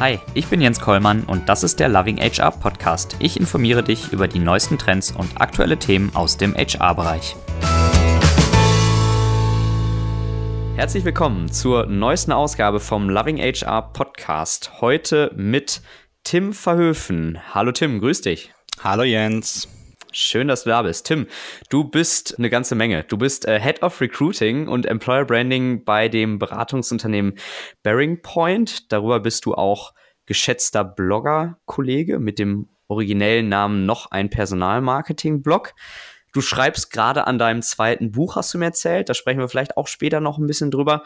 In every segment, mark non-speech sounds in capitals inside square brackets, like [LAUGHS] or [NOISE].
Hi, ich bin Jens Kollmann und das ist der Loving HR Podcast. Ich informiere dich über die neuesten Trends und aktuelle Themen aus dem HR-Bereich. Herzlich willkommen zur neuesten Ausgabe vom Loving HR Podcast. Heute mit Tim Verhöfen. Hallo Tim, grüß dich. Hallo Jens. Schön, dass du da bist. Tim, du bist eine ganze Menge. Du bist äh, Head of Recruiting und Employer Branding bei dem Beratungsunternehmen Bearing Point. Darüber bist du auch geschätzter Blogger-Kollege mit dem originellen Namen noch ein Personalmarketing-Blog. Du schreibst gerade an deinem zweiten Buch, hast du mir erzählt. Da sprechen wir vielleicht auch später noch ein bisschen drüber.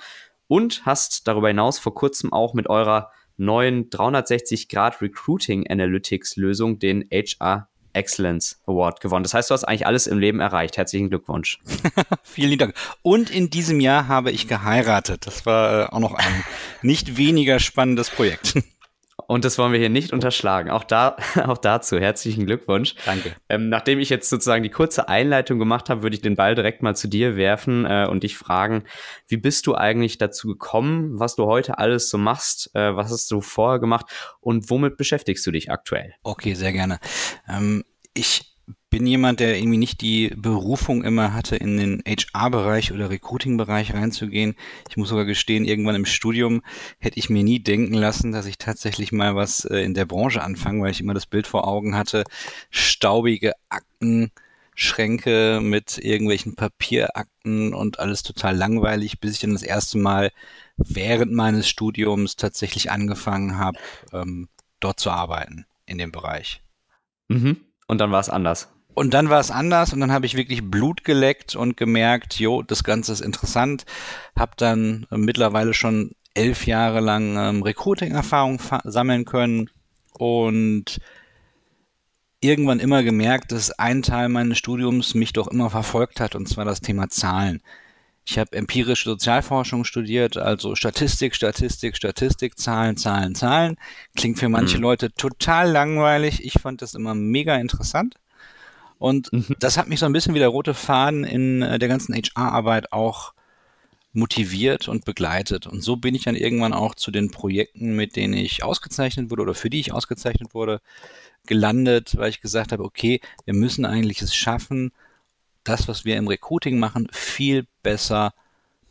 Und hast darüber hinaus vor kurzem auch mit eurer neuen 360 Grad Recruiting Analytics Lösung den HR Excellence Award gewonnen. Das heißt, du hast eigentlich alles im Leben erreicht. Herzlichen Glückwunsch. [LAUGHS] Vielen Dank. Und in diesem Jahr habe ich geheiratet. Das war äh, auch noch ein nicht weniger spannendes Projekt. [LAUGHS] Und das wollen wir hier nicht unterschlagen. Auch, da, [LAUGHS] auch dazu herzlichen Glückwunsch. Danke. Ähm, nachdem ich jetzt sozusagen die kurze Einleitung gemacht habe, würde ich den Ball direkt mal zu dir werfen äh, und dich fragen, wie bist du eigentlich dazu gekommen, was du heute alles so machst, äh, was hast du vorher gemacht und womit beschäftigst du dich aktuell? Okay, sehr gerne. Ähm, ich bin jemand, der irgendwie nicht die Berufung immer hatte, in den HR-Bereich oder Recruiting-Bereich reinzugehen. Ich muss sogar gestehen, irgendwann im Studium hätte ich mir nie denken lassen, dass ich tatsächlich mal was äh, in der Branche anfange, weil ich immer das Bild vor Augen hatte, staubige Aktenschränke mit irgendwelchen Papierakten und alles total langweilig, bis ich dann das erste Mal während meines Studiums tatsächlich angefangen habe, ähm, dort zu arbeiten in dem Bereich. Mhm. Und dann war es anders. Und dann war es anders und dann habe ich wirklich Blut geleckt und gemerkt, jo, das Ganze ist interessant. Habe dann äh, mittlerweile schon elf Jahre lang ähm, Recruiting-Erfahrung sammeln können und irgendwann immer gemerkt, dass ein Teil meines Studiums mich doch immer verfolgt hat, und zwar das Thema Zahlen. Ich habe empirische Sozialforschung studiert, also Statistik, Statistik, Statistik, Zahlen, Zahlen, Zahlen. Klingt für manche mhm. Leute total langweilig. Ich fand das immer mega interessant. Und mhm. das hat mich so ein bisschen wie der rote Faden in äh, der ganzen HR-Arbeit auch motiviert und begleitet. Und so bin ich dann irgendwann auch zu den Projekten, mit denen ich ausgezeichnet wurde oder für die ich ausgezeichnet wurde, gelandet, weil ich gesagt habe, okay, wir müssen eigentlich es schaffen, das, was wir im Recruiting machen, viel besser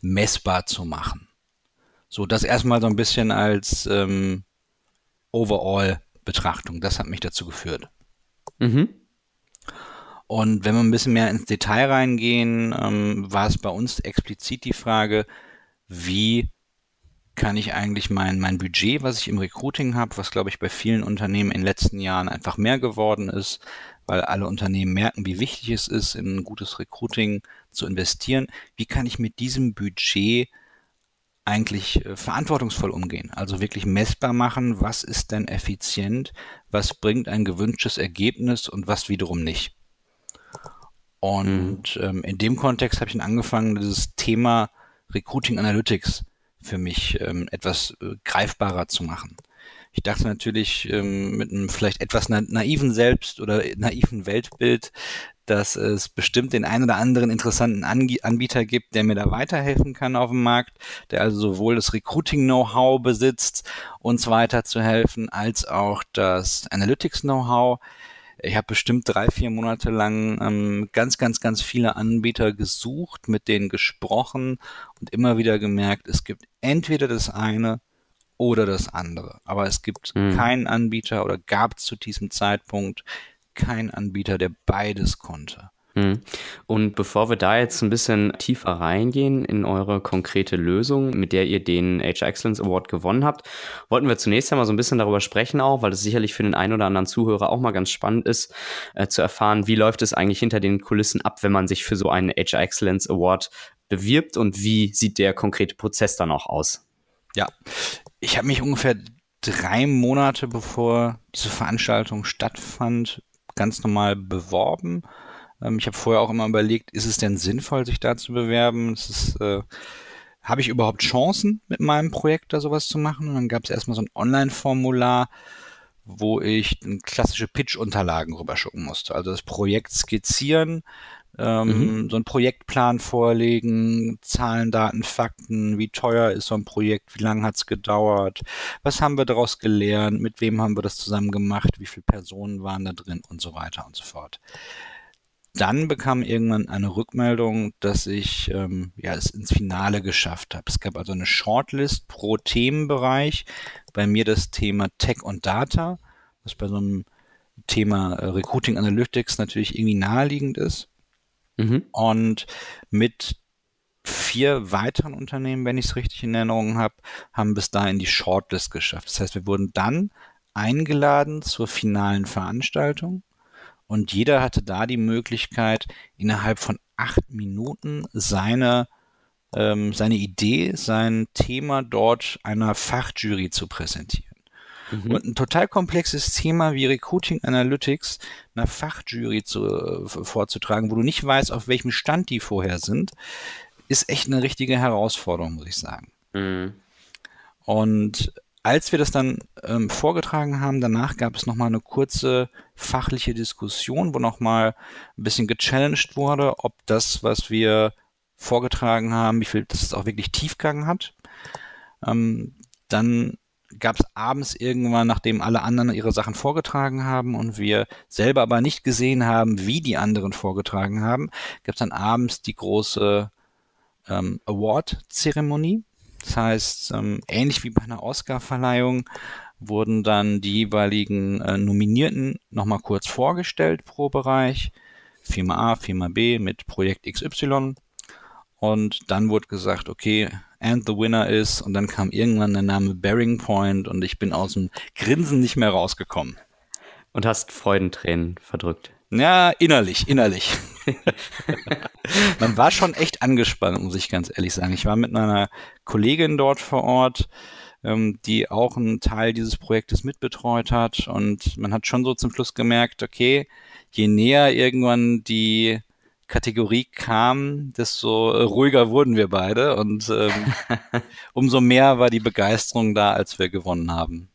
messbar zu machen. So, das erstmal so ein bisschen als ähm, Overall-Betrachtung. Das hat mich dazu geführt. Mhm. Und wenn wir ein bisschen mehr ins Detail reingehen, ähm, war es bei uns explizit die Frage, wie kann ich eigentlich mein, mein Budget, was ich im Recruiting habe, was glaube ich bei vielen Unternehmen in den letzten Jahren einfach mehr geworden ist, weil alle Unternehmen merken, wie wichtig es ist, in ein gutes Recruiting zu investieren. Wie kann ich mit diesem Budget eigentlich äh, verantwortungsvoll umgehen? Also wirklich messbar machen, was ist denn effizient, was bringt ein gewünschtes Ergebnis und was wiederum nicht. Und mhm. ähm, in dem Kontext habe ich dann angefangen, dieses Thema Recruiting Analytics für mich ähm, etwas äh, greifbarer zu machen. Ich dachte natürlich ähm, mit einem vielleicht etwas na naiven Selbst- oder naiven Weltbild, dass es bestimmt den einen oder anderen interessanten Ange Anbieter gibt, der mir da weiterhelfen kann auf dem Markt, der also sowohl das Recruiting-Know-how besitzt, uns weiterzuhelfen, als auch das Analytics-Know-how. Ich habe bestimmt drei, vier Monate lang ähm, ganz, ganz, ganz viele Anbieter gesucht, mit denen gesprochen und immer wieder gemerkt, es gibt entweder das eine oder das andere. Aber es gibt mhm. keinen Anbieter oder gab zu diesem Zeitpunkt keinen Anbieter, der beides konnte. Mhm. Und bevor wir da jetzt ein bisschen tiefer reingehen in eure konkrete Lösung, mit der ihr den HR Excellence Award gewonnen habt, wollten wir zunächst einmal so ein bisschen darüber sprechen auch, weil es sicherlich für den einen oder anderen Zuhörer auch mal ganz spannend ist, äh, zu erfahren, wie läuft es eigentlich hinter den Kulissen ab, wenn man sich für so einen HR Excellence Award bewirbt und wie sieht der konkrete Prozess dann auch aus? Ja, ich habe mich ungefähr drei Monate bevor diese Veranstaltung stattfand, ganz normal beworben. Ähm, ich habe vorher auch immer überlegt, ist es denn sinnvoll, sich da zu bewerben? äh, habe ich überhaupt Chancen, mit meinem Projekt da sowas zu machen? Und dann gab es erstmal so ein Online-Formular, wo ich klassische Pitch-Unterlagen rüberschucken musste. Also das Projekt skizzieren ähm, mhm. so einen Projektplan vorlegen, Zahlen, Daten, Fakten, wie teuer ist so ein Projekt, wie lange hat es gedauert, was haben wir daraus gelernt, mit wem haben wir das zusammen gemacht, wie viele Personen waren da drin und so weiter und so fort. Dann bekam irgendwann eine Rückmeldung, dass ich ähm, ja, es ins Finale geschafft habe. Es gab also eine Shortlist pro Themenbereich. Bei mir das Thema Tech und Data, was bei so einem Thema äh, Recruiting Analytics natürlich irgendwie naheliegend ist. Mhm. Und mit vier weiteren Unternehmen, wenn ich es richtig in Erinnerung habe, haben bis dahin die Shortlist geschafft. Das heißt, wir wurden dann eingeladen zur finalen Veranstaltung und jeder hatte da die Möglichkeit, innerhalb von acht Minuten seine, ähm, seine Idee, sein Thema dort einer Fachjury zu präsentieren. Mhm. Und ein total komplexes Thema wie Recruiting Analytics einer Fachjury zu, äh, vorzutragen, wo du nicht weißt, auf welchem Stand die vorher sind, ist echt eine richtige Herausforderung, muss ich sagen. Mhm. Und als wir das dann ähm, vorgetragen haben, danach gab es nochmal eine kurze fachliche Diskussion, wo nochmal ein bisschen gechallenged wurde, ob das, was wir vorgetragen haben, wie viel das auch wirklich Tiefgang hat. Ähm, dann gab es abends irgendwann, nachdem alle anderen ihre Sachen vorgetragen haben und wir selber aber nicht gesehen haben, wie die anderen vorgetragen haben, gab es dann abends die große ähm, Award-Zeremonie. Das heißt, ähm, ähnlich wie bei einer Oscar-Verleihung wurden dann die jeweiligen äh, Nominierten nochmal kurz vorgestellt pro Bereich. Firma A, Firma B mit Projekt XY. Und dann wurde gesagt, okay, and the winner is, und dann kam irgendwann der Name Bearing Point und ich bin aus dem Grinsen nicht mehr rausgekommen. Und hast Freudentränen verdrückt. Ja, innerlich, innerlich. [LAUGHS] Man war schon echt angespannt, muss ich ganz ehrlich sagen. Ich war mit meiner Kollegin dort vor Ort, ähm, die auch einen Teil dieses Projektes mitbetreut hat. Und man hat schon so zum Schluss gemerkt, okay, je näher irgendwann die Kategorie kam, desto ruhiger wurden wir beide und ähm, [LAUGHS] umso mehr war die Begeisterung da, als wir gewonnen haben.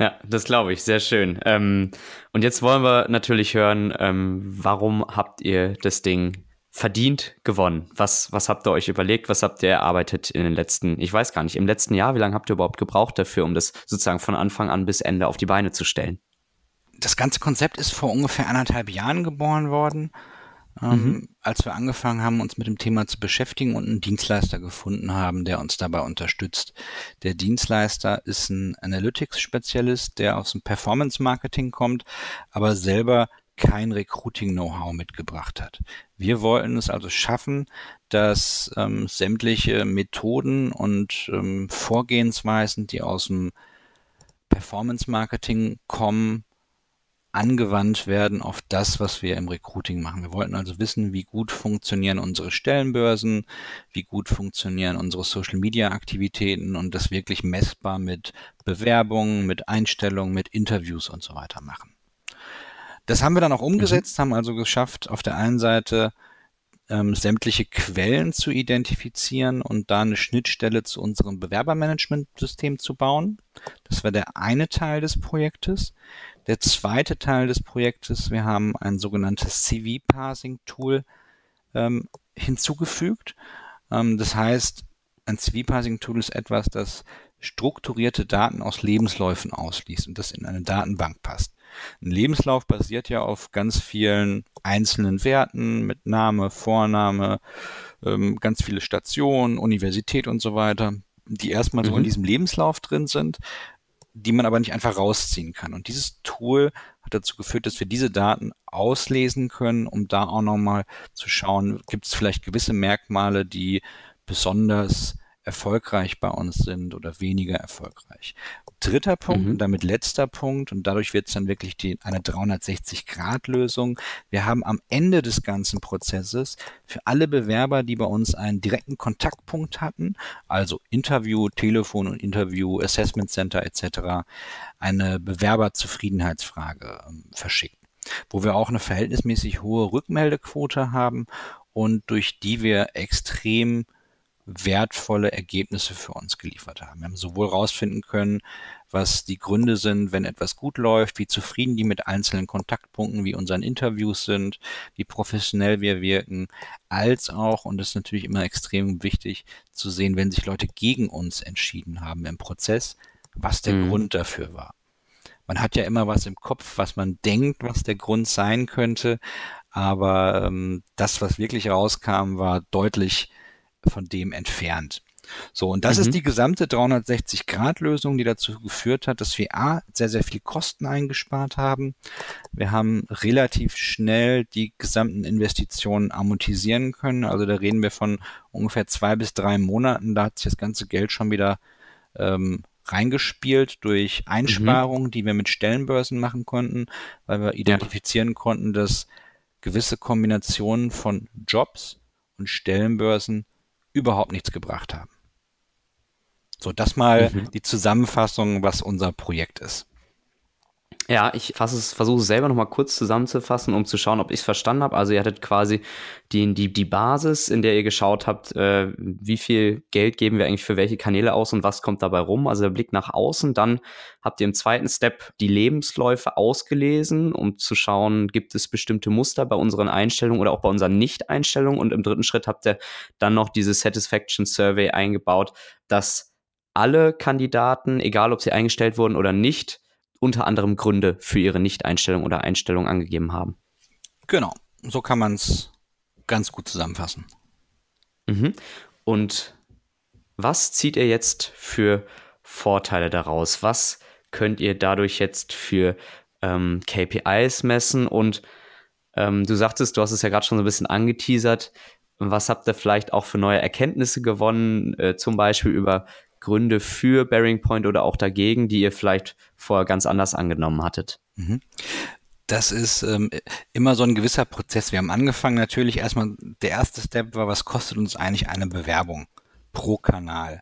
Ja, das glaube ich, sehr schön. Ähm, und jetzt wollen wir natürlich hören, ähm, warum habt ihr das Ding verdient gewonnen? Was, was habt ihr euch überlegt? Was habt ihr erarbeitet in den letzten, ich weiß gar nicht, im letzten Jahr? Wie lange habt ihr überhaupt gebraucht dafür, um das sozusagen von Anfang an bis Ende auf die Beine zu stellen? Das ganze Konzept ist vor ungefähr anderthalb Jahren geboren worden ähm, mhm. als wir angefangen haben, uns mit dem Thema zu beschäftigen und einen Dienstleister gefunden haben, der uns dabei unterstützt. Der Dienstleister ist ein Analytics-Spezialist, der aus dem Performance-Marketing kommt, aber selber kein Recruiting-Know-how mitgebracht hat. Wir wollten es also schaffen, dass ähm, sämtliche Methoden und ähm, Vorgehensweisen, die aus dem Performance-Marketing kommen, angewandt werden auf das, was wir im Recruiting machen. Wir wollten also wissen, wie gut funktionieren unsere Stellenbörsen, wie gut funktionieren unsere Social-Media-Aktivitäten und das wirklich messbar mit Bewerbungen, mit Einstellungen, mit Interviews und so weiter machen. Das haben wir dann auch umgesetzt, mhm. haben also geschafft, auf der einen Seite ähm, sämtliche Quellen zu identifizieren und da eine Schnittstelle zu unserem Bewerbermanagementsystem zu bauen. Das war der eine Teil des Projektes. Der zweite Teil des Projektes, wir haben ein sogenanntes CV-Parsing-Tool ähm, hinzugefügt. Ähm, das heißt, ein CV-Parsing-Tool ist etwas, das strukturierte Daten aus Lebensläufen ausliest und das in eine Datenbank passt. Ein Lebenslauf basiert ja auf ganz vielen einzelnen Werten mit Name, Vorname, ähm, ganz viele Stationen, Universität und so weiter, die erstmal mhm. so in mhm. diesem Lebenslauf drin sind die man aber nicht einfach rausziehen kann. Und dieses Tool hat dazu geführt, dass wir diese Daten auslesen können, um da auch nochmal zu schauen, gibt es vielleicht gewisse Merkmale, die besonders erfolgreich bei uns sind oder weniger erfolgreich. Dritter Punkt mhm. und damit letzter Punkt und dadurch wird es dann wirklich die, eine 360-Grad-Lösung. Wir haben am Ende des ganzen Prozesses für alle Bewerber, die bei uns einen direkten Kontaktpunkt hatten, also Interview, Telefon und Interview, Assessment Center etc., eine Bewerberzufriedenheitsfrage ähm, verschickt wo wir auch eine verhältnismäßig hohe Rückmeldequote haben und durch die wir extrem wertvolle Ergebnisse für uns geliefert haben. Wir haben sowohl herausfinden können, was die Gründe sind, wenn etwas gut läuft, wie zufrieden die mit einzelnen Kontaktpunkten, wie unseren Interviews sind, wie professionell wir wirken, als auch, und das ist natürlich immer extrem wichtig zu sehen, wenn sich Leute gegen uns entschieden haben im Prozess, was der mhm. Grund dafür war. Man hat ja immer was im Kopf, was man denkt, was der Grund sein könnte, aber ähm, das, was wirklich rauskam, war deutlich von dem entfernt. So, und das mhm. ist die gesamte 360-Grad-Lösung, die dazu geführt hat, dass wir A, sehr, sehr viel Kosten eingespart haben. Wir haben relativ schnell die gesamten Investitionen amortisieren können. Also da reden wir von ungefähr zwei bis drei Monaten. Da hat sich das ganze Geld schon wieder ähm, reingespielt durch Einsparungen, mhm. die wir mit Stellenbörsen machen konnten, weil wir identifizieren konnten, dass gewisse Kombinationen von Jobs und Stellenbörsen überhaupt nichts gebracht haben. So, das mal mhm. die Zusammenfassung, was unser Projekt ist. Ja, ich versuche es selber nochmal kurz zusammenzufassen, um zu schauen, ob ich es verstanden habe. Also ihr hattet quasi die, die, die Basis, in der ihr geschaut habt, äh, wie viel Geld geben wir eigentlich für welche Kanäle aus und was kommt dabei rum. Also der Blick nach außen. Dann habt ihr im zweiten Step die Lebensläufe ausgelesen, um zu schauen, gibt es bestimmte Muster bei unseren Einstellungen oder auch bei unseren Nicht-Einstellungen. Und im dritten Schritt habt ihr dann noch diese Satisfaction Survey eingebaut, dass alle Kandidaten, egal ob sie eingestellt wurden oder nicht, unter anderem Gründe für ihre Nicht-Einstellung oder Einstellung angegeben haben. Genau, so kann man es ganz gut zusammenfassen. Mhm. Und was zieht ihr jetzt für Vorteile daraus? Was könnt ihr dadurch jetzt für ähm, KPIs messen? Und ähm, du sagtest, du hast es ja gerade schon so ein bisschen angeteasert. Was habt ihr vielleicht auch für neue Erkenntnisse gewonnen, äh, zum Beispiel über Gründe für Bearing Point oder auch dagegen, die ihr vielleicht vorher ganz anders angenommen hattet? Mhm. Das ist ähm, immer so ein gewisser Prozess. Wir haben angefangen natürlich erstmal, der erste Step war, was kostet uns eigentlich eine Bewerbung pro Kanal?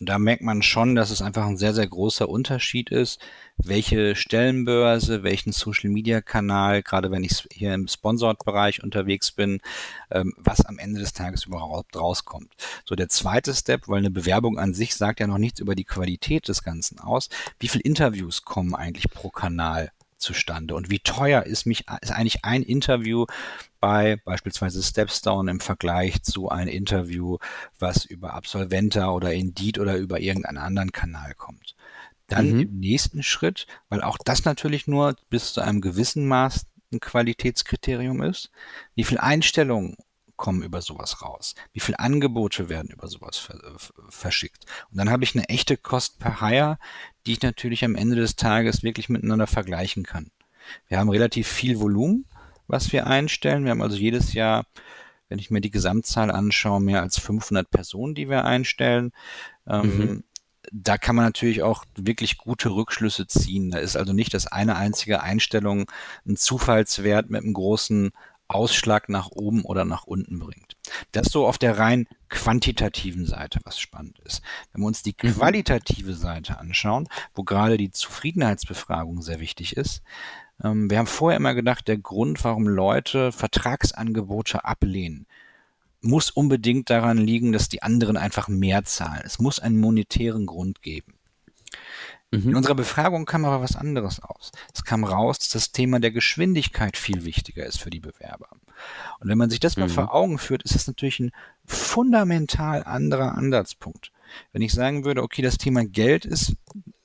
Und da merkt man schon, dass es einfach ein sehr, sehr großer Unterschied ist, welche Stellenbörse, welchen Social-Media-Kanal, gerade wenn ich hier im Sponsored-Bereich unterwegs bin, ähm, was am Ende des Tages überhaupt rauskommt. So der zweite Step, weil eine Bewerbung an sich sagt ja noch nichts über die Qualität des Ganzen aus. Wie viele Interviews kommen eigentlich pro Kanal zustande? Und wie teuer ist mich ist eigentlich ein Interview bei beispielsweise Stepstone im Vergleich zu einem Interview, was über Absolventa oder Indeed oder über irgendeinen anderen Kanal kommt? Dann mhm. im nächsten Schritt, weil auch das natürlich nur bis zu einem gewissen Maß ein Qualitätskriterium ist, wie viel Einstellungen kommen über sowas raus? Wie viele Angebote werden über sowas verschickt? Und dann habe ich eine echte Cost per Hire, die ich natürlich am Ende des Tages wirklich miteinander vergleichen kann. Wir haben relativ viel Volumen, was wir einstellen. Wir haben also jedes Jahr, wenn ich mir die Gesamtzahl anschaue, mehr als 500 Personen, die wir einstellen. Ähm, mhm. da kann man natürlich auch wirklich gute Rückschlüsse ziehen. Da ist also nicht das eine einzige Einstellung ein Zufallswert mit einem großen Ausschlag nach oben oder nach unten bringt. Das so auf der rein quantitativen Seite, was spannend ist. Wenn wir uns die mhm. qualitative Seite anschauen, wo gerade die Zufriedenheitsbefragung sehr wichtig ist, ähm, wir haben vorher immer gedacht, der Grund, warum Leute Vertragsangebote ablehnen, muss unbedingt daran liegen, dass die anderen einfach mehr zahlen. Es muss einen monetären Grund geben. Mhm. In unserer Befragung kam aber was anderes aus. Es kam raus, dass das Thema der Geschwindigkeit viel wichtiger ist für die Bewerber. Und wenn man sich das mhm. mal vor Augen führt, ist das natürlich ein fundamental anderer Ansatzpunkt. Wenn ich sagen würde, okay, das Thema Geld ist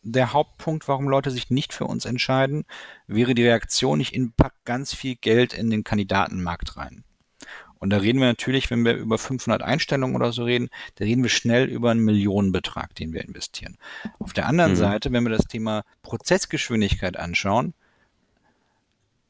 der Hauptpunkt, warum Leute sich nicht für uns entscheiden, wäre die Reaktion, ich pack ganz viel Geld in den Kandidatenmarkt rein. Und da reden wir natürlich, wenn wir über 500 Einstellungen oder so reden, da reden wir schnell über einen Millionenbetrag, den wir investieren. Auf der anderen mhm. Seite, wenn wir das Thema Prozessgeschwindigkeit anschauen,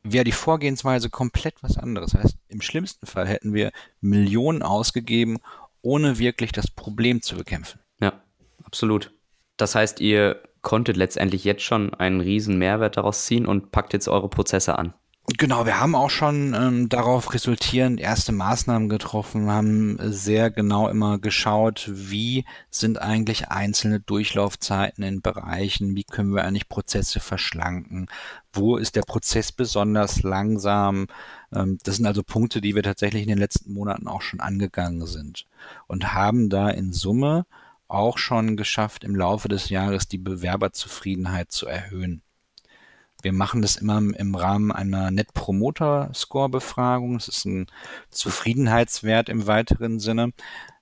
wäre die Vorgehensweise komplett was anderes. Das heißt, im schlimmsten Fall hätten wir Millionen ausgegeben, ohne wirklich das Problem zu bekämpfen. Ja, absolut. Das heißt, ihr konntet letztendlich jetzt schon einen riesen Mehrwert daraus ziehen und packt jetzt eure Prozesse an. Genau, wir haben auch schon ähm, darauf resultierend erste Maßnahmen getroffen, haben sehr genau immer geschaut, wie sind eigentlich einzelne Durchlaufzeiten in Bereichen, wie können wir eigentlich Prozesse verschlanken, wo ist der Prozess besonders langsam, Ähm, das sind also Punkte, die wir tatsächlich in den letzten Monaten auch schon angegangen sind und haben da in Summe auch schon geschafft, im Laufe des Jahres die Bewerberzufriedenheit zu erhöhen. Wir machen das immer im Rahmen einer Net Promoter Score Befragung. Das ist ein Zufriedenheitswert im weiteren Sinne,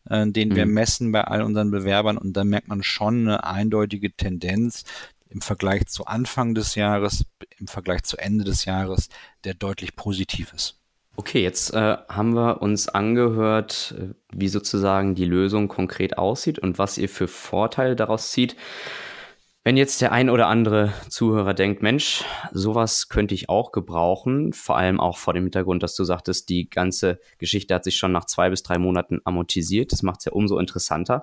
äh, den wir mhm. messen bei all unseren Bewerbern. Und da merkt man schon eine eindeutige Tendenz im Vergleich zu Anfang des Jahres, im Vergleich zu Ende des Jahres, der deutlich positiv ist. Okay, jetzt äh, haben wir uns angehört, äh, wie sozusagen die Lösung konkret aussieht und was ihr für Vorteile daraus zieht. Wenn jetzt der ein oder andere Zuhörer denkt, Mensch, sowas könnte ich auch gebrauchen, vor allem auch vor dem Hintergrund, dass du sagtest, die ganze Geschichte hat sich schon nach zwei bis drei Monaten amortisiert. Das macht es ja umso interessanter.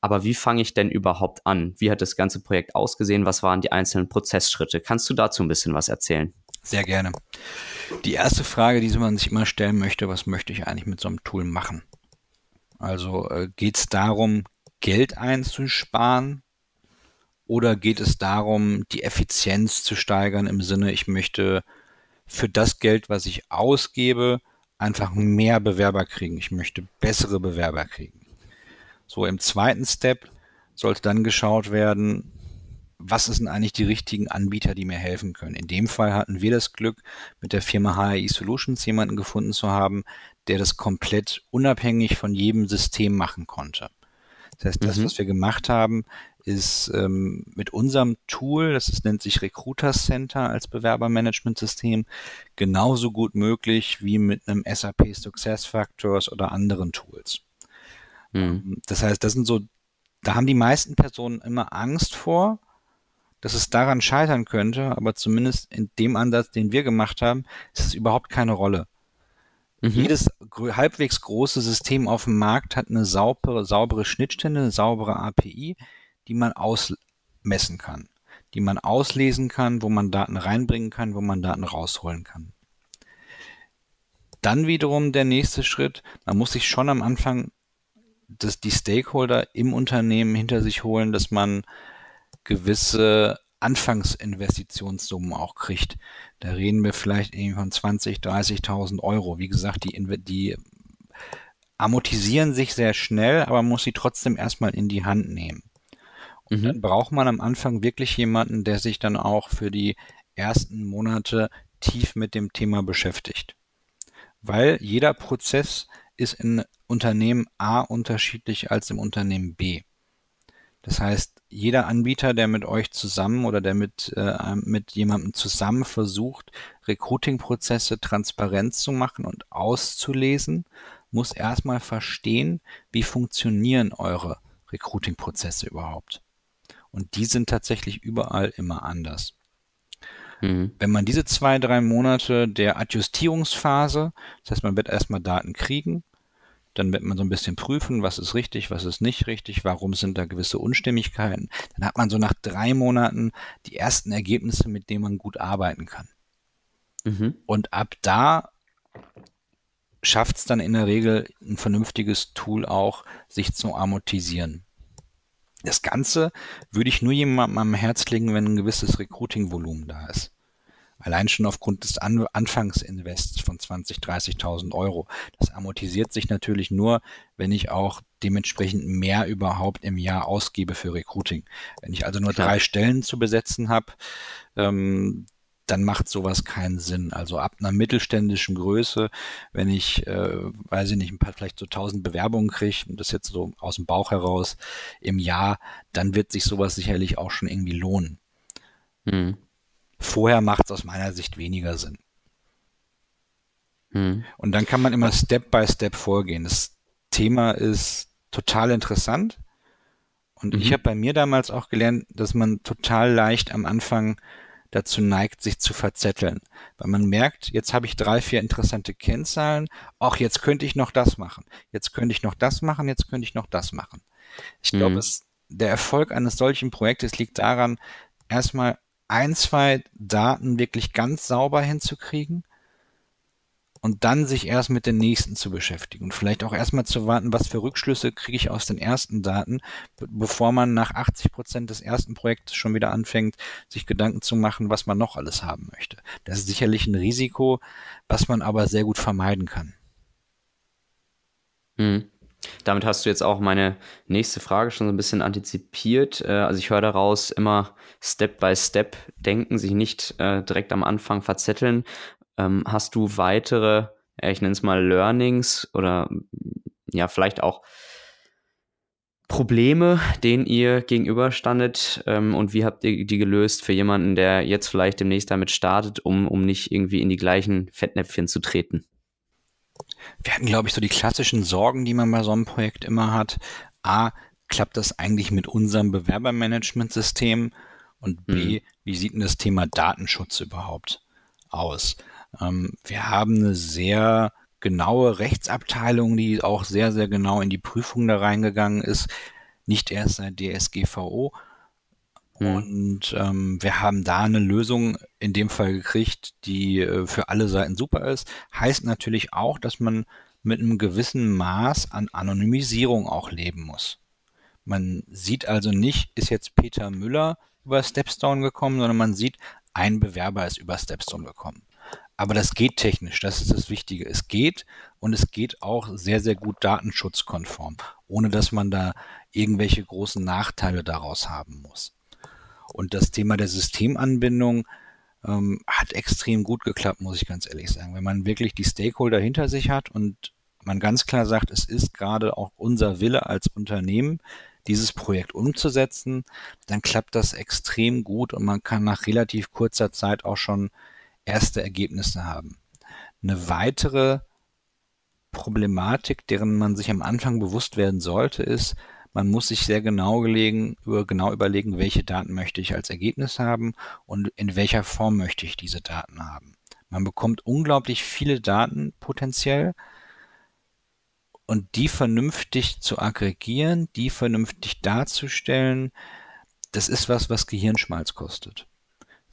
Aber wie fange ich denn überhaupt an? Wie hat das ganze Projekt ausgesehen? Was waren die einzelnen Prozessschritte? Kannst du dazu ein bisschen was erzählen? Sehr gerne. Die erste Frage, die man sich immer stellen möchte, was möchte ich eigentlich mit so einem Tool machen? Also äh, geht es darum, Geld einzusparen oder geht es darum, die Effizienz zu steigern im Sinne, ich möchte für das Geld, was ich ausgebe, einfach mehr Bewerber kriegen. Ich möchte bessere Bewerber kriegen. So im zweiten Step sollte dann geschaut werden, was sind eigentlich die richtigen Anbieter, die mir helfen können. In dem Fall hatten wir das Glück, mit der Firma HRI Solutions jemanden gefunden zu haben, der das komplett unabhängig von jedem System machen konnte. Das heißt, das, mhm. was wir gemacht haben, ist ähm, mit unserem Tool, das ist, nennt sich Recruiter Center als Bewerbermanagementsystem, genauso gut möglich wie mit einem SAP Success Factors oder anderen Tools. Mhm. Das heißt, das sind so, da haben die meisten Personen immer Angst vor, dass es daran scheitern könnte, aber zumindest in dem Ansatz, den wir gemacht haben, ist es überhaupt keine Rolle. Mhm. Jedes halbwegs große System auf dem Markt hat eine saubere, saubere Schnittstelle, eine saubere API, die man ausmessen kann, die man auslesen kann, wo man Daten reinbringen kann, wo man Daten rausholen kann. Dann wiederum der nächste Schritt, man muss sich schon am Anfang das, die Stakeholder im Unternehmen hinter sich holen, dass man gewisse Anfangsinvestitionssummen auch kriegt. Da reden wir vielleicht irgendwie von 20, 30.000 Euro. Wie gesagt, die, die amortisieren sich sehr schnell, aber man muss sie trotzdem erstmal in die Hand nehmen. Und mhm. dann braucht man am Anfang wirklich jemanden, der sich dann auch für die ersten Monate tief mit dem Thema beschäftigt. Weil jeder Prozess ist in Unternehmen A unterschiedlich als im Unternehmen B. Das heißt, jeder Anbieter, der mit euch zusammen oder der mit, äh, mit jemandem zusammen versucht, Recruiting-Prozesse transparent zu machen und auszulesen, muss erstmal verstehen, wie funktionieren eure Recruiting-Prozesse überhaupt. Und die sind tatsächlich überall immer anders. Mhm. Wenn man diese zwei, drei Monate der Adjustierungsphase, das heißt, man wird erstmal Daten kriegen, dann wird man so ein bisschen prüfen, was ist richtig, was ist nicht richtig, warum sind da gewisse Unstimmigkeiten. Dann hat man so nach drei Monaten die ersten Ergebnisse, mit denen man gut arbeiten kann. Mhm. Und ab da schafft es dann in der Regel ein vernünftiges Tool auch, sich zu amortisieren. Das Ganze würde ich nur jemandem am Herz legen, wenn ein gewisses Recruiting-Volumen da ist. Allein schon aufgrund des An Anfangsinvests von 20, 30.000 Euro. Das amortisiert sich natürlich nur, wenn ich auch dementsprechend mehr überhaupt im Jahr ausgebe für Recruiting. Wenn ich also nur Klar. drei Stellen zu besetzen habe, ähm, dann macht sowas keinen Sinn. Also ab einer mittelständischen Größe, wenn ich, äh, weiß ich nicht, ein paar, vielleicht so 1000 Bewerbungen kriege, und das jetzt so aus dem Bauch heraus im Jahr, dann wird sich sowas sicherlich auch schon irgendwie lohnen. Mhm. Vorher macht es aus meiner Sicht weniger Sinn. Mhm. Und dann kann man immer Step by Step vorgehen. Das Thema ist total interessant. Und mhm. ich habe bei mir damals auch gelernt, dass man total leicht am Anfang dazu neigt, sich zu verzetteln. Weil man merkt, jetzt habe ich drei, vier interessante Kennzahlen. Auch jetzt könnte ich noch das machen. Jetzt könnte ich noch das machen. Jetzt könnte ich noch das machen. Ich glaube, mhm. der Erfolg eines solchen Projektes liegt daran, erstmal ein, zwei Daten wirklich ganz sauber hinzukriegen und dann sich erst mit den nächsten zu beschäftigen und vielleicht auch erstmal zu warten, was für Rückschlüsse kriege ich aus den ersten Daten, bevor man nach 80 Prozent des ersten Projekts schon wieder anfängt, sich Gedanken zu machen, was man noch alles haben möchte. Das ist sicherlich ein Risiko, was man aber sehr gut vermeiden kann. Mhm. Damit hast du jetzt auch meine nächste Frage schon so ein bisschen antizipiert. Äh, also ich höre daraus immer Step by Step denken, sich nicht äh, direkt am Anfang verzetteln. Ähm, hast du weitere, ich nenne es mal Learnings oder ja, vielleicht auch Probleme, denen ihr gegenüberstandet ähm, und wie habt ihr die gelöst für jemanden, der jetzt vielleicht demnächst damit startet, um, um nicht irgendwie in die gleichen Fettnäpfchen zu treten? Wir hatten, glaube ich, so die klassischen Sorgen, die man bei so einem Projekt immer hat. A, klappt das eigentlich mit unserem Bewerbermanagementsystem? Und B, mhm. wie sieht denn das Thema Datenschutz überhaupt aus? Ähm, wir haben eine sehr genaue Rechtsabteilung, die auch sehr, sehr genau in die Prüfung da reingegangen ist. Nicht erst seit DSGVO, Mhm. Und ähm, wir haben da eine Lösung in dem Fall gekriegt, die äh, für alle Seiten super ist. Heißt natürlich auch, dass man mit einem gewissen Maß an Anonymisierung auch leben muss. Man sieht also nicht, ist jetzt Peter Müller über Stepstone gekommen, sondern man sieht, ein Bewerber ist über Stepstone gekommen. Aber das geht technisch, das ist das Wichtige. Es geht und es geht auch sehr, sehr gut datenschutzkonform, ohne dass man da irgendwelche großen Nachteile daraus haben muss. Und das Thema der Systemanbindung ähm, hat extrem gut geklappt, muss ich ganz ehrlich sagen. Wenn man wirklich die Stakeholder hinter sich hat und man ganz klar sagt, es ist gerade auch unser Wille als Unternehmen, dieses Projekt umzusetzen, dann klappt das extrem gut und man kann nach relativ kurzer Zeit auch schon erste Ergebnisse haben. Eine weitere Problematik, deren man sich am Anfang bewusst werden sollte, ist, man muss sich sehr genau, gelegen, genau überlegen, welche Daten möchte ich als Ergebnis haben und in welcher Form möchte ich diese Daten haben. Man bekommt unglaublich viele Daten potenziell und die vernünftig zu aggregieren, die vernünftig darzustellen, das ist was, was Gehirnschmalz kostet.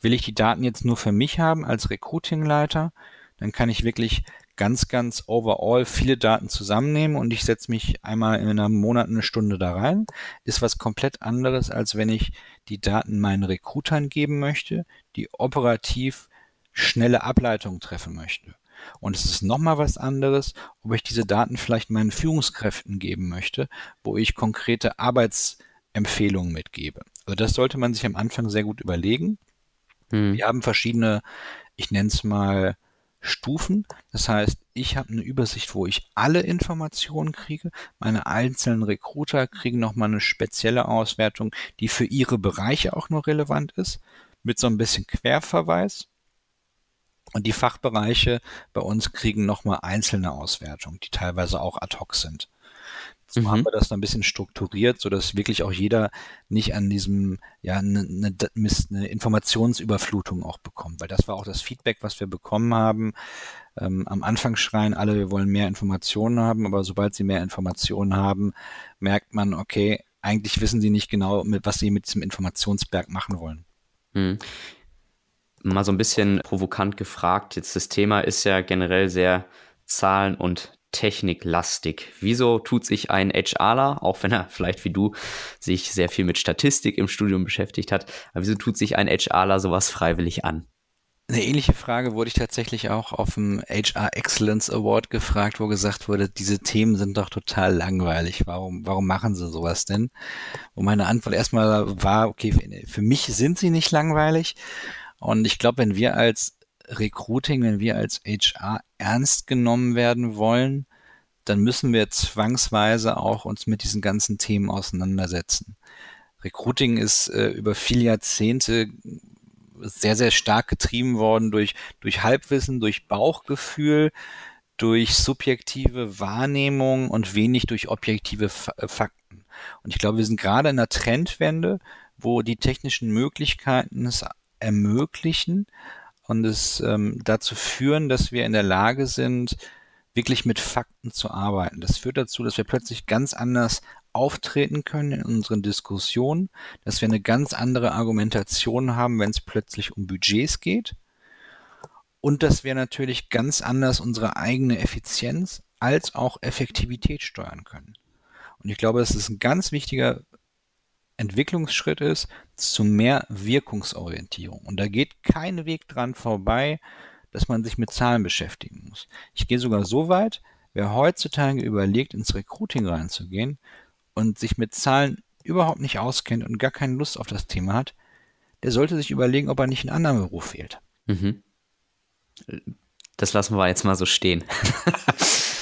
Will ich die Daten jetzt nur für mich haben als Recruitingleiter, dann kann ich wirklich ganz, ganz overall viele Daten zusammennehmen und ich setze mich einmal in einem Monat eine Stunde da rein, ist was komplett anderes, als wenn ich die Daten meinen Recruitern geben möchte, die operativ schnelle Ableitungen treffen möchte. Und es ist nochmal was anderes, ob ich diese Daten vielleicht meinen Führungskräften geben möchte, wo ich konkrete Arbeitsempfehlungen mitgebe. Also das sollte man sich am Anfang sehr gut überlegen. Hm. Wir haben verschiedene, ich nenne es mal, Stufen. Das heißt, ich habe eine Übersicht, wo ich alle Informationen kriege. Meine einzelnen Recruiter kriegen nochmal eine spezielle Auswertung, die für ihre Bereiche auch nur relevant ist, mit so ein bisschen Querverweis. Und die Fachbereiche bei uns kriegen nochmal einzelne Auswertungen, die teilweise auch ad hoc sind. So mhm. haben wir das dann ein bisschen strukturiert, so dass wirklich auch jeder nicht an diesem, ja, eine, eine, eine Informationsüberflutung auch bekommt. Weil das war auch das Feedback, was wir bekommen haben. Ähm, am Anfang schreien alle, wir wollen mehr Informationen haben, aber sobald sie mehr Informationen haben, merkt man, okay, eigentlich wissen sie nicht genau, mit, was sie mit diesem Informationsberg machen wollen. Mhm mal so ein bisschen provokant gefragt. Jetzt das Thema ist ja generell sehr zahlen- und techniklastig. Wieso tut sich ein HRler, auch wenn er vielleicht wie du sich sehr viel mit Statistik im Studium beschäftigt hat, aber wieso tut sich ein HRler sowas freiwillig an? Eine ähnliche Frage wurde ich tatsächlich auch auf dem HR Excellence Award gefragt, wo gesagt wurde, diese Themen sind doch total langweilig. Warum, warum machen sie sowas denn? Und meine Antwort erstmal war, okay, für mich sind sie nicht langweilig. Und ich glaube, wenn wir als Recruiting, wenn wir als HR ernst genommen werden wollen, dann müssen wir zwangsweise auch uns mit diesen ganzen Themen auseinandersetzen. Recruiting ist äh, über viele Jahrzehnte sehr, sehr stark getrieben worden durch, durch Halbwissen, durch Bauchgefühl, durch subjektive Wahrnehmung und wenig durch objektive äh, Fakten. Und ich glaube, wir sind gerade in einer Trendwende, wo die technischen Möglichkeiten es ermöglichen, und es ähm, dazu führen, dass wir in der Lage sind, wirklich mit Fakten zu arbeiten. Das führt dazu, dass wir plötzlich ganz anders auftreten können in unseren Diskussionen, dass wir eine ganz andere Argumentation haben, wenn es plötzlich um Budgets geht und dass wir natürlich ganz anders unsere eigene Effizienz als auch Effektivität steuern können. Und ich glaube, dass es ein ganz wichtiger Entwicklungsschritt ist zu mehr Wirkungsorientierung. Und da geht kein Weg dran vorbei, dass man sich mit Zahlen beschäftigen muss. Ich gehe sogar so weit, wer heutzutage überlegt, ins Recruiting reinzugehen und sich mit Zahlen überhaupt nicht auskennt und gar keine Lust auf das Thema hat, der sollte sich überlegen, ob er nicht einen anderen Beruf wählt. Mhm. Das lassen wir jetzt mal so stehen. [LAUGHS]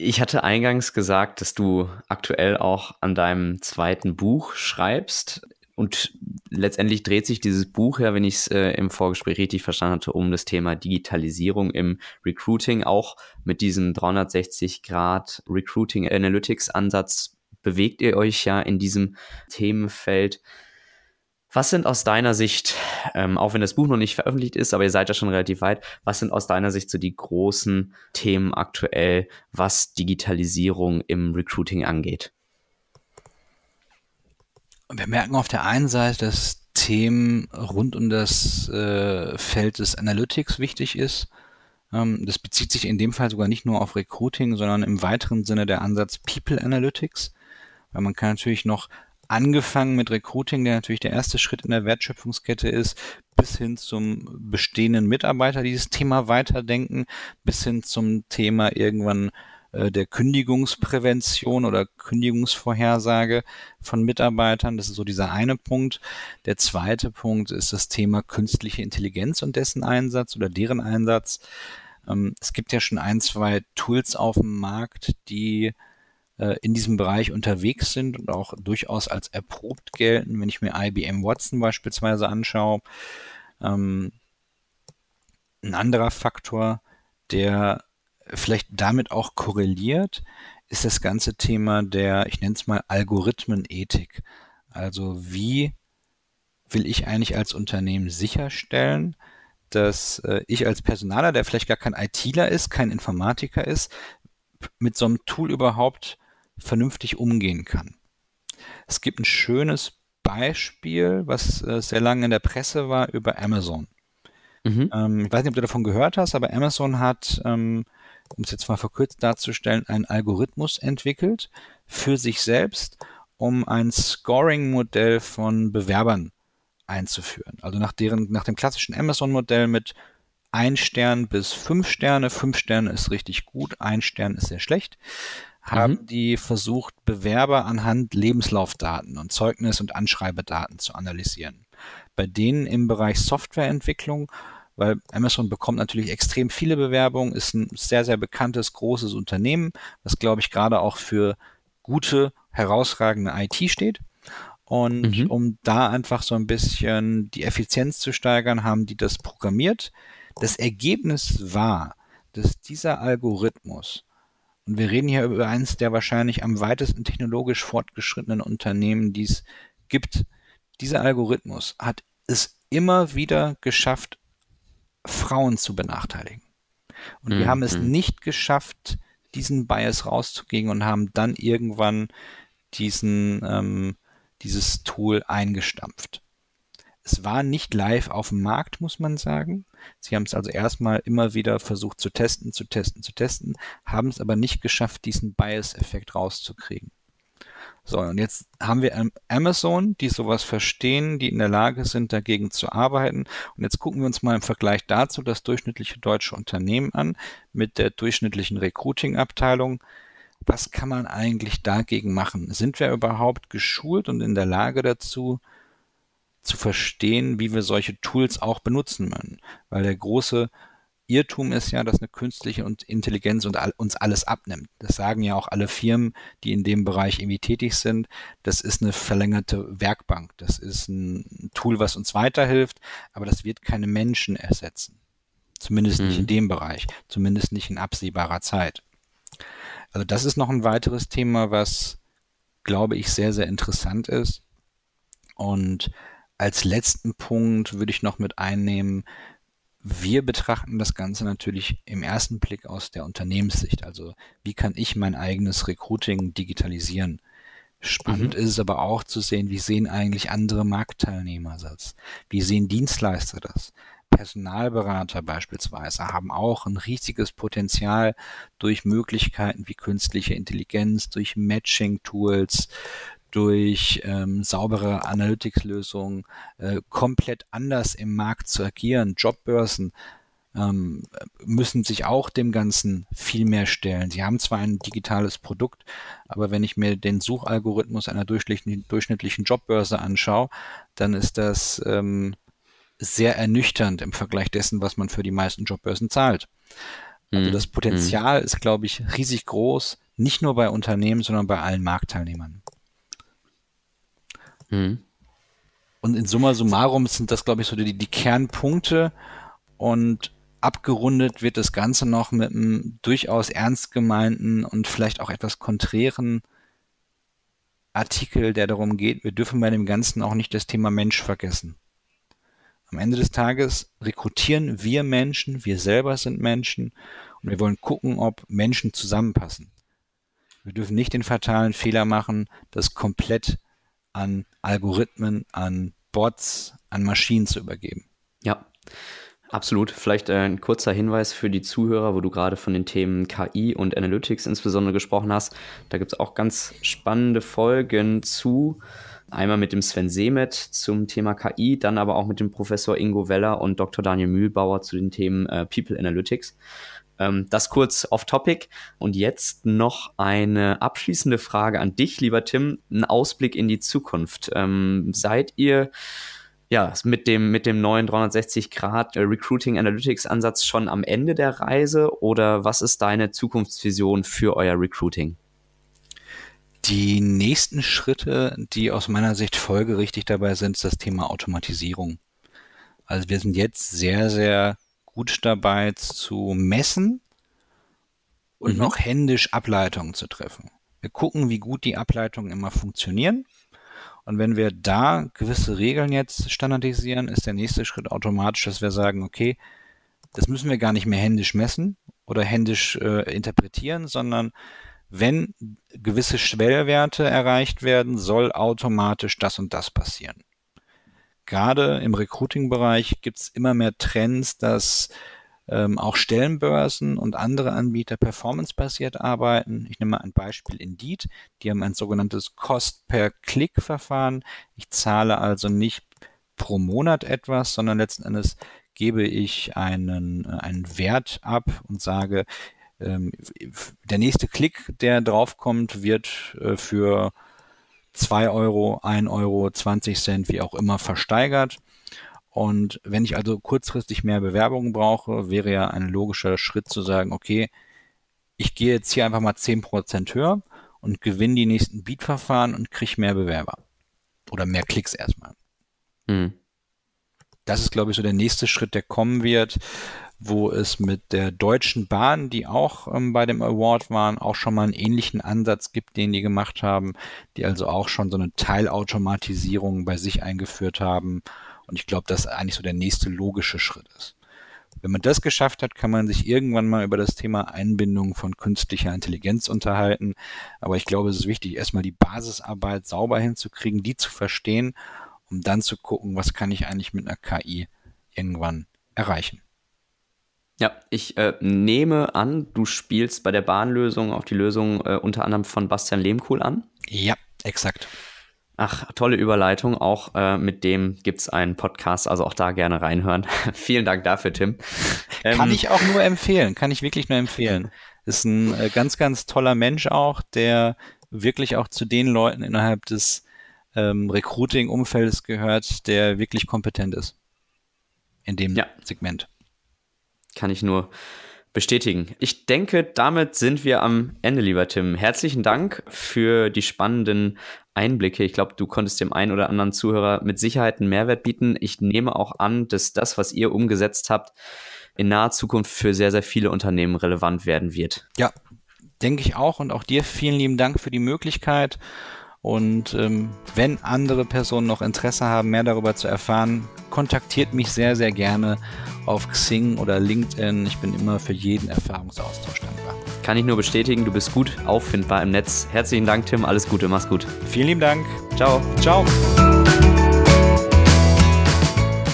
ich hatte eingangs gesagt, dass du aktuell auch an deinem zweiten Buch schreibst. Und letztendlich dreht sich dieses Buch ja, wenn ich es äh, im Vorgespräch richtig verstanden hatte, um das Thema Digitalisierung im Recruiting. Auch mit diesem 360 Grad Recruiting Analytics Ansatz bewegt ihr euch ja in diesem Themenfeld. Was sind aus deiner Sicht, ähm, auch wenn das Buch noch nicht veröffentlicht ist, aber ihr seid ja schon relativ weit, was sind aus deiner Sicht so die großen Themen aktuell, was Digitalisierung im Recruiting angeht? Wir merken auf der einen Seite, dass Themen rund um das äh, Feld des Analytics wichtig ist. Ähm, das bezieht sich in dem Fall sogar nicht nur auf Recruiting, sondern im weiteren Sinne der Ansatz People Analytics. Weil man kann natürlich noch angefangen mit Recruiting, der natürlich der erste Schritt in der Wertschöpfungskette ist, bis hin zum bestehenden Mitarbeiter dieses Thema weiterdenken, bis hin zum Thema irgendwann äh, der Kündigungsprävention oder Kündigungsvorhersage von Mitarbeitern. Das ist so dieser eine Punkt. Der zweite Punkt ist das Thema künstliche Intelligenz und dessen Einsatz oder deren Einsatz. Ähm, es gibt ja schon ein, zwei Tools auf dem Markt, die in diesem Bereich unterwegs sind und auch durchaus als erprobt gelten, wenn ich mir IBM Watson beispielsweise anschaue. Ähm, ein anderer Faktor, der vielleicht damit auch korreliert, ist das ganze Thema der, ich nenne es mal Algorithmenethik. Also wie will ich eigentlich als Unternehmen sicherstellen, dass äh, ich als Personaler, der vielleicht gar kein ITler ist, kein Informatiker ist, mit so einem Tool überhaupt vernünftig umgehen kann. Es gibt ein schönes Beispiel, was äh, sehr lange in der Presse war, über Amazon. Mhm. Ähm, ich weiß nicht, ob du davon gehört hast, aber Amazon hat, ähm, um es jetzt mal verkürzt darzustellen, einen Algorithmus entwickelt für sich selbst, um ein Scoring-Modell von Bewerbern einzuführen. Also nach, deren, nach dem klassischen Amazon-Modell mit ein Stern bis fünf Sterne. Fünf Sterne ist richtig gut, ein Stern ist sehr schlecht haben mhm. die versucht, Bewerber anhand Lebenslaufdaten und Zeugnis- und Anschreibedaten zu analysieren. Bei denen im Bereich Softwareentwicklung, weil Amazon bekommt natürlich extrem viele Bewerbungen, ist ein sehr, sehr bekanntes, großes Unternehmen, was, glaube ich, gerade auch für gute, herausragende IT steht. Und mhm. um da einfach so ein bisschen die Effizienz zu steigern, haben die das programmiert. Das Ergebnis war, dass dieser Algorithmus und wir reden hier über eines der wahrscheinlich am weitesten technologisch fortgeschrittenen Unternehmen, die es gibt. Dieser Algorithmus hat es immer wieder geschafft, Frauen zu benachteiligen. Und mhm. wir haben es mhm. nicht geschafft, diesen Bias rauszugehen und haben dann irgendwann diesen, ähm, dieses Tool eingestampft. Es war nicht live auf dem Markt, muss man sagen. Sie haben es also erstmal immer wieder versucht zu testen, zu testen, zu testen, haben es aber nicht geschafft, diesen Bias-Effekt rauszukriegen. So, und jetzt haben wir Amazon, die sowas verstehen, die in der Lage sind, dagegen zu arbeiten. Und jetzt gucken wir uns mal im Vergleich dazu das durchschnittliche deutsche Unternehmen an mit der durchschnittlichen Recruiting-Abteilung. Was kann man eigentlich dagegen machen? Sind wir überhaupt geschult und in der Lage dazu, zu verstehen, wie wir solche Tools auch benutzen können. Weil der große Irrtum ist ja, dass eine künstliche Intelligenz uns alles abnimmt. Das sagen ja auch alle Firmen, die in dem Bereich irgendwie tätig sind. Das ist eine verlängerte Werkbank. Das ist ein Tool, was uns weiterhilft, aber das wird keine Menschen ersetzen. Zumindest mhm. nicht in mhm. dem Bereich. Zumindest nicht in absehbarer Zeit. Also das ist noch ein weiteres Thema, was, glaube ich, sehr, sehr interessant ist. Und als letzten Punkt würde ich noch mit einnehmen, wir betrachten das Ganze natürlich im ersten Blick aus der Unternehmenssicht. Also wie kann ich mein eigenes Recruiting digitalisieren? Spannend mhm. ist es aber auch zu sehen, wie sehen eigentlich andere Marktteilnehmer das? Wie sehen Dienstleister das? Personalberater beispielsweise haben auch ein riesiges Potenzial durch Möglichkeiten wie künstliche Intelligenz, durch Matching-Tools, durch ähm, saubere Analytics-Lösungen äh, komplett anders im Markt zu agieren. Jobbörsen ähm, müssen sich auch dem Ganzen viel mehr stellen. Sie haben zwar ein digitales Produkt, aber wenn ich mir den Suchalgorithmus einer durchschnittlichen, Jobbörse anschaue, dann ist das ähm, sehr ernüchternd im Vergleich dessen, was man für die meisten Jobbörsen zahlt. Also mhm. das Potenzial mhm. ist, glaube ich, riesig groß, nicht nur bei Unternehmen, sondern bei allen Marktteilnehmern. Mhm. Und in summa summarum sind das, glaube ich, so die, die Kernpunkte. Und abgerundet wird das Ganze noch mit einem durchaus ernst gemeinten und vielleicht auch etwas konträren Artikel, der darum geht, wir dürfen bei dem Ganzen auch nicht das Thema Mensch vergessen. Am Ende des Tages rekrutieren wir Menschen, wir selber sind Menschen und wir wollen gucken, ob Menschen zusammenpassen. Wir dürfen nicht den fatalen Fehler machen, das komplett an Algorithmen, an Bots, an Maschinen zu übergeben. Ja, Absolut. Vielleicht äh, ein kurzer Hinweis für die Zuhörer, wo du gerade von den Themen KI und Analytics insbesondere gesprochen hast. Da gibt es auch ganz spannende Folgen zu. Einmal mit dem Sven Semet zum Thema KI, dann aber auch mit dem Professor Ingo Weller und Dr. Daniel Mühlbauer zu den Themen äh, People Analytics. Ähm, das kurz off-topic. Und jetzt noch eine abschließende Frage an dich, lieber Tim. Ein Ausblick in die Zukunft. Ähm, seid ihr ja, mit dem, mit dem neuen 360-Grad äh, Recruiting Analytics Ansatz schon am Ende der Reise oder was ist deine Zukunftsvision für euer Recruiting? Die nächsten Schritte, die aus meiner Sicht folgerichtig dabei sind, ist das Thema Automatisierung. Also wir sind jetzt sehr, sehr gut dabei zu messen und mhm. noch händisch Ableitungen zu treffen. Wir gucken, wie gut die Ableitungen immer funktionieren und wenn wir da gewisse Regeln jetzt standardisieren, ist der nächste Schritt automatisch, dass wir sagen, okay, das müssen wir gar nicht mehr händisch messen oder händisch äh, interpretieren, sondern wenn gewisse Schwellwerte erreicht werden, soll automatisch das und das passieren. Gerade im Recruiting-Bereich gibt es immer mehr Trends, dass ähm, auch Stellenbörsen und andere Anbieter performancebasiert arbeiten. Ich nehme mal ein Beispiel Indeed. Die haben ein sogenanntes Cost-per-Click-Verfahren. Ich zahle also nicht pro Monat etwas, sondern letzten Endes gebe ich einen, äh, einen Wert ab und sage, ähm, der nächste Klick, der draufkommt, wird äh, für 2 Euro, 1 Euro, 20 Cent, wie auch immer versteigert. Und wenn ich also kurzfristig mehr Bewerbungen brauche, wäre ja ein logischer Schritt zu sagen, okay, ich gehe jetzt hier einfach mal 10% höher und gewinne die nächsten Beat-Verfahren und kriege mehr Bewerber. Oder mehr Klicks erstmal. Mhm. Das ist, glaube ich, so der nächste Schritt, der kommen wird, wo es mit der Deutschen Bahn, die auch ähm, bei dem Award waren, auch schon mal einen ähnlichen Ansatz gibt, den die gemacht haben, die also auch schon so eine Teilautomatisierung bei sich eingeführt haben und ich glaube, dass eigentlich so der nächste logische Schritt ist. Wenn man das geschafft hat, kann man sich irgendwann mal über das Thema Einbindung von künstlicher Intelligenz unterhalten. Aber ich glaube, es ist wichtig, erstmal die Basisarbeit sauber hinzukriegen, die zu verstehen, um dann zu gucken, was kann ich eigentlich mit einer KI irgendwann erreichen. Ja, ich äh, nehme an, du spielst bei der Bahnlösung auch die Lösung äh, unter anderem von Bastian Lehmkuhl an. Ja, exakt. Ach, tolle Überleitung. Auch äh, mit dem gibt es einen Podcast, also auch da gerne reinhören. [LAUGHS] Vielen Dank dafür, Tim. Ähm, kann ich auch nur empfehlen, kann ich wirklich nur empfehlen. Ist ein äh, ganz, ganz toller Mensch auch, der wirklich auch zu den Leuten innerhalb des ähm, Recruiting-Umfeldes gehört, der wirklich kompetent ist. In dem ja. Segment. Kann ich nur bestätigen. Ich denke, damit sind wir am Ende, lieber Tim. Herzlichen Dank für die spannenden Einblicke. Ich glaube, du konntest dem einen oder anderen Zuhörer mit Sicherheit einen Mehrwert bieten. Ich nehme auch an, dass das, was ihr umgesetzt habt, in naher Zukunft für sehr, sehr viele Unternehmen relevant werden wird. Ja, denke ich auch. Und auch dir vielen lieben Dank für die Möglichkeit. Und ähm, wenn andere Personen noch Interesse haben, mehr darüber zu erfahren, kontaktiert mich sehr, sehr gerne auf Xing oder LinkedIn. Ich bin immer für jeden Erfahrungsaustausch dankbar. Kann ich nur bestätigen, du bist gut auffindbar im Netz. Herzlichen Dank, Tim. Alles Gute, mach's gut. Vielen lieben Dank. Ciao. Ciao.